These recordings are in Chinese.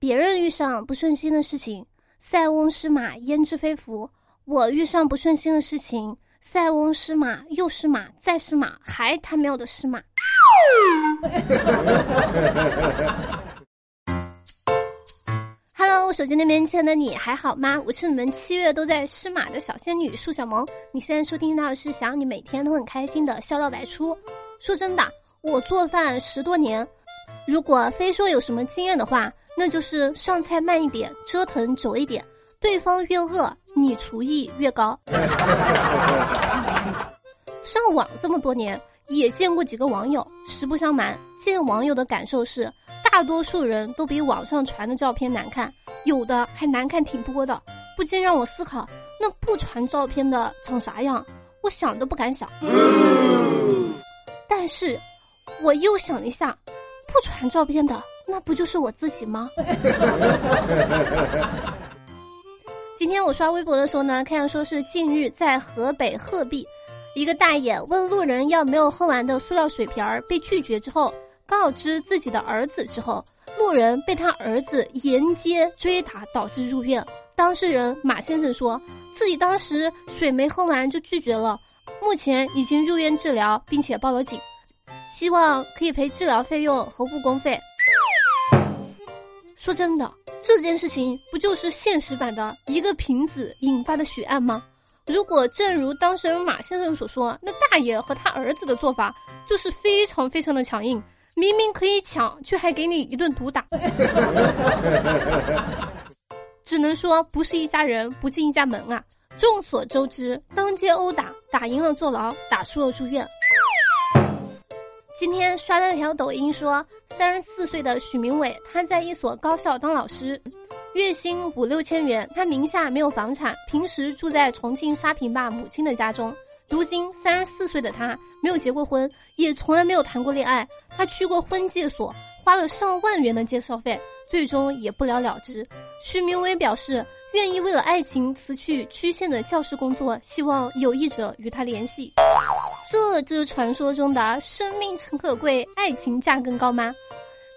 别人遇上不顺心的事情，塞翁失马焉知非福；我遇上不顺心的事情，塞翁失马又失马再失马，还他喵的失马。手机那边亲爱的你还好吗？我是你们七月都在失马的小仙女树小萌。你现在收听到的是想你每天都很开心的笑料百出。说真的，我做饭十多年，如果非说有什么经验的话。那就是上菜慢一点，折腾久一点，对方越饿，你厨艺越高。上网这么多年，也见过几个网友。实不相瞒，见网友的感受是，大多数人都比网上传的照片难看，有的还难看挺多的，不禁让我思考，那不传照片的长啥样？我想都不敢想。但是，我又想了一下，不传照片的。那不就是我自己吗？今天我刷微博的时候呢，看到说是近日在河北鹤壁，一个大爷问路人要没有喝完的塑料水瓶儿，被拒绝之后，告知自己的儿子之后，路人被他儿子沿街追打，导致入院。当事人马先生说自己当时水没喝完就拒绝了，目前已经入院治疗，并且报了警，希望可以赔治疗费用和误工费。说真的，这件事情不就是现实版的一个瓶子引发的血案吗？如果正如当事人马先生所说，那大爷和他儿子的做法就是非常非常的强硬，明明可以抢，却还给你一顿毒打。只能说不是一家人不进一家门啊！众所周知，当街殴打，打赢了坐牢，打输了住院。今天刷到一条抖音，说三十四岁的许明伟，他在一所高校当老师，月薪五六千元，他名下没有房产，平时住在重庆沙坪坝母亲的家中。如今三十四岁的他没有结过婚，也从来没有谈过恋爱。他去过婚介所，花了上万元的介绍费，最终也不了了之。许明伟表示愿意为了爱情辞去区县的教师工作，希望有意者与他联系。这就是传说中的生命诚可贵，爱情价更高吗？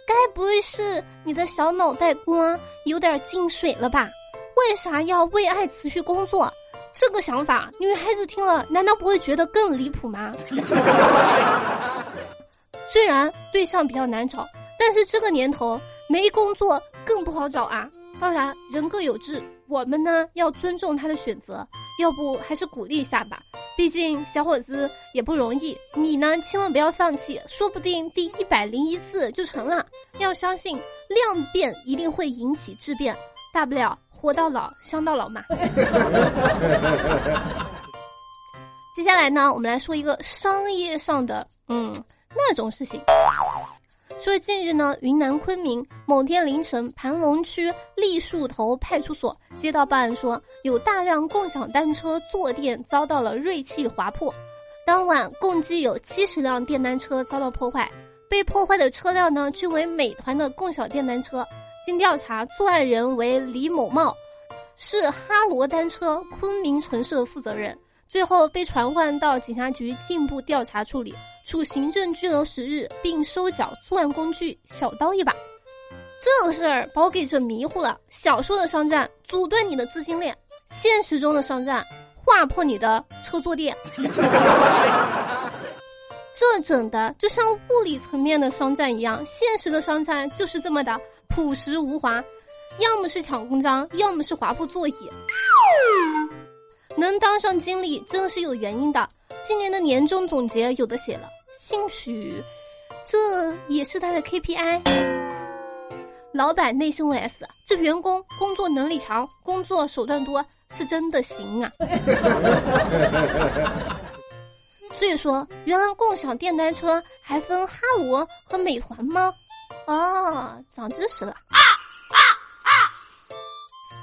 该不会是你的小脑袋瓜有点进水了吧？为啥要为爱辞去工作？这个想法，女孩子听了难道不会觉得更离谱吗？虽然对象比较难找，但是这个年头没工作更不好找啊。当然，人各有志，我们呢要尊重他的选择，要不还是鼓励一下吧。毕竟小伙子也不容易，你呢千万不要放弃，说不定第一百零一次就成了。要相信量变一定会引起质变，大不了活到老香到老嘛。接下来呢，我们来说一个商业上的，嗯，那种事情。说近日呢，云南昆明某天凌晨，盘龙区栗树头派出所接到报案，说有大量共享单车坐垫遭到了锐器划破。当晚共计有七十辆电单车遭到破坏，被破坏的车辆呢均为美团的共享电单车。经调查，作案人为李某茂，是哈罗单车昆明城市的负责人。最后被传唤到警察局进一步调查处理。处行政拘留十日，并收缴作案工具小刀一把。这个事儿把我给整迷糊了。小说的商战阻断你的资金链，现实中的商战划破你的车坐垫。这整的就像物理层面的商战一样，现实的商战就是这么的朴实无华，要么是抢公章，要么是划破座椅。能当上经理真的是有原因的。今年的年终总结有的写了，兴许这也是他的 KPI。老板内心 OS：这员工工作能力强，工作手段多，是真的行啊。所以说，原来共享电单车还分哈罗和美团吗？哦，长知识了啊。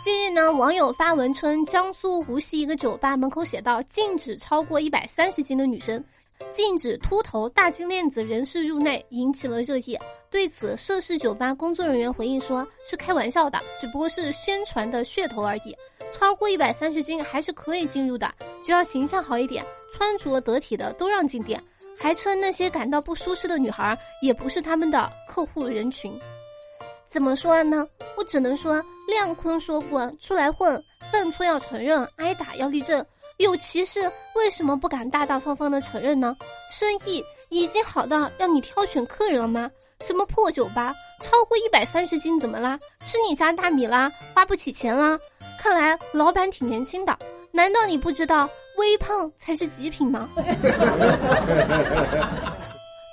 近日呢，网友发文称，江苏无锡一个酒吧门口写道：“禁止超过一百三十斤的女生，禁止秃头、大金链子人士入内”，引起了热议。对此，涉事酒吧工作人员回应说：“是开玩笑的，只不过是宣传的噱头而已。超过一百三十斤还是可以进入的，只要形象好一点、穿着得体的都让进店。”还称那些感到不舒适的女孩也不是他们的客户人群。怎么说呢？我只能说，亮坤说过，出来混，犯错要承认，挨打要立正。有歧视，为什么不敢大大方方的承认呢？生意已经好到让你挑选客人了吗？什么破酒吧，超过一百三十斤怎么啦？吃你家大米啦？花不起钱啦？看来老板挺年轻的，难道你不知道微胖才是极品吗？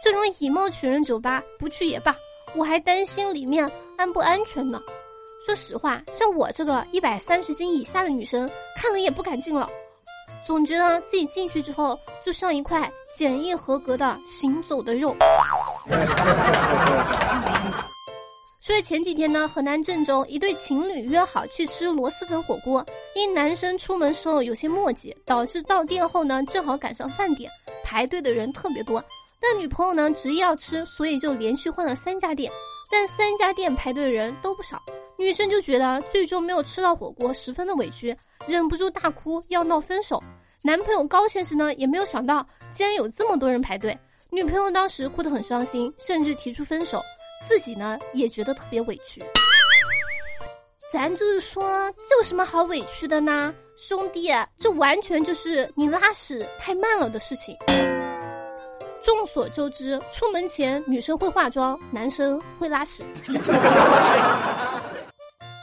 这种以貌取人酒吧不去也罢，我还担心里面安不安全呢。说实话，像我这个一百三十斤以下的女生，看了也不敢进了。总觉得自己进去之后，就像一块检验合格的行走的肉。所以前几天呢，河南郑州一对情侣约好去吃螺蛳粉火锅，因男生出门时候有些磨叽，导致到店后呢正好赶上饭点，排队的人特别多。但女朋友呢执意要吃，所以就连续换了三家店，但三家店排队的人都不少。女生就觉得最终没有吃到火锅，十分的委屈，忍不住大哭要闹分手。男朋友高先生呢也没有想到，竟然有这么多人排队。女朋友当时哭得很伤心，甚至提出分手，自己呢也觉得特别委屈。咱就是说，这有什么好委屈的呢，兄弟？这完全就是你拉屎太慢了的事情。众所周知，出门前女生会化妆，男生会拉屎。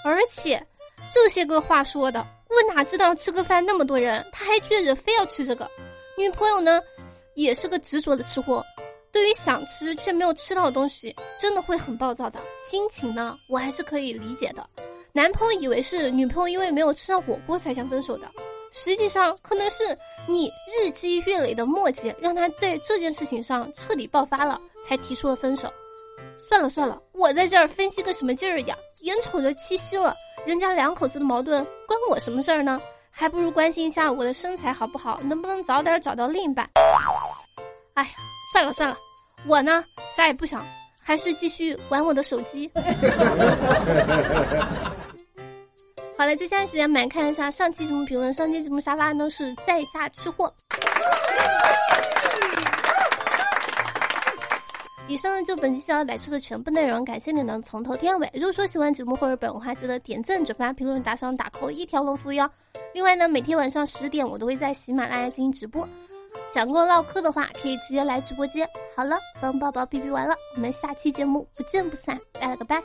而且，这些个话说的，我哪知道吃个饭那么多人，他还倔着非要吃这个。女朋友呢，也是个执着的吃货，对于想吃却没有吃到的东西，真的会很暴躁的。心情呢，我还是可以理解的。男朋友以为是女朋友因为没有吃到火锅才想分手的，实际上可能是你日积月累的磨叽，让他在这件事情上彻底爆发了，才提出了分手。算了算了，我在这儿分析个什么劲儿呀？眼瞅着七夕了，人家两口子的矛盾关我什么事儿呢？还不如关心一下我的身材好不好，能不能早点找到另一半。哎呀，算了算了，我呢啥也不想，还是继续玩我的手机。好了，接下来时间我们来看一下上期节目评论。上期节目沙发呢是在下吃货。以上呢就本期小小百出的全部内容，感谢你能从头听到尾。如果说喜欢节目或者本话，记得点赞、转发、评论、打赏、打 call，一条龙服务哟。另外呢，每天晚上十点我都会在喜马拉雅进行直播，想跟我唠嗑的话，可以直接来直播间。好了，帮宝宝哔哔完了，我们下期节目不见不散，拜了个拜。